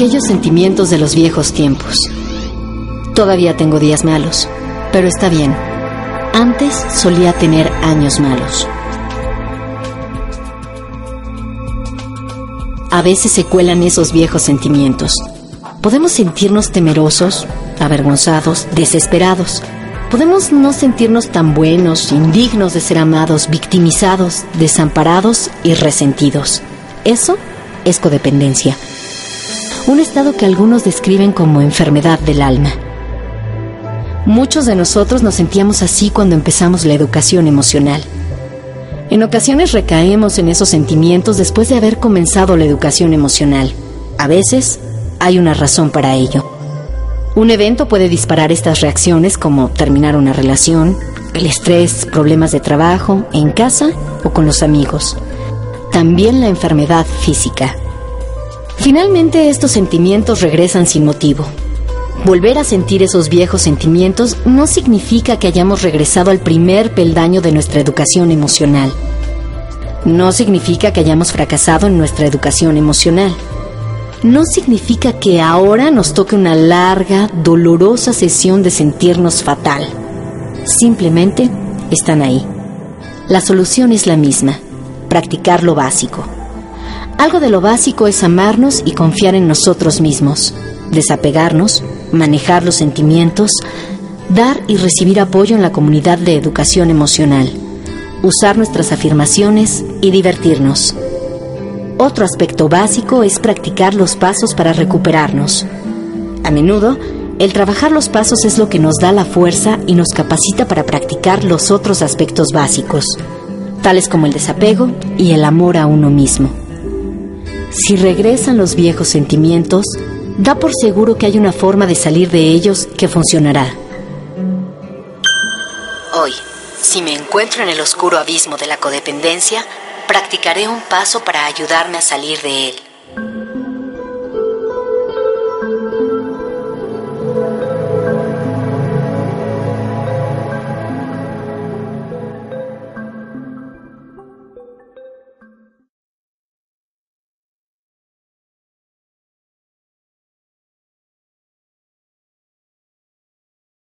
Aquellos sentimientos de los viejos tiempos. Todavía tengo días malos, pero está bien. Antes solía tener años malos. A veces se cuelan esos viejos sentimientos. Podemos sentirnos temerosos, avergonzados, desesperados. Podemos no sentirnos tan buenos, indignos de ser amados, victimizados, desamparados y resentidos. Eso es codependencia un estado que algunos describen como enfermedad del alma. Muchos de nosotros nos sentíamos así cuando empezamos la educación emocional. En ocasiones recaemos en esos sentimientos después de haber comenzado la educación emocional. A veces hay una razón para ello. Un evento puede disparar estas reacciones como terminar una relación, el estrés, problemas de trabajo, en casa o con los amigos. También la enfermedad física. Finalmente estos sentimientos regresan sin motivo. Volver a sentir esos viejos sentimientos no significa que hayamos regresado al primer peldaño de nuestra educación emocional. No significa que hayamos fracasado en nuestra educación emocional. No significa que ahora nos toque una larga, dolorosa sesión de sentirnos fatal. Simplemente están ahí. La solución es la misma, practicar lo básico. Algo de lo básico es amarnos y confiar en nosotros mismos, desapegarnos, manejar los sentimientos, dar y recibir apoyo en la comunidad de educación emocional, usar nuestras afirmaciones y divertirnos. Otro aspecto básico es practicar los pasos para recuperarnos. A menudo, el trabajar los pasos es lo que nos da la fuerza y nos capacita para practicar los otros aspectos básicos, tales como el desapego y el amor a uno mismo. Si regresan los viejos sentimientos, da por seguro que hay una forma de salir de ellos que funcionará. Hoy, si me encuentro en el oscuro abismo de la codependencia, practicaré un paso para ayudarme a salir de él.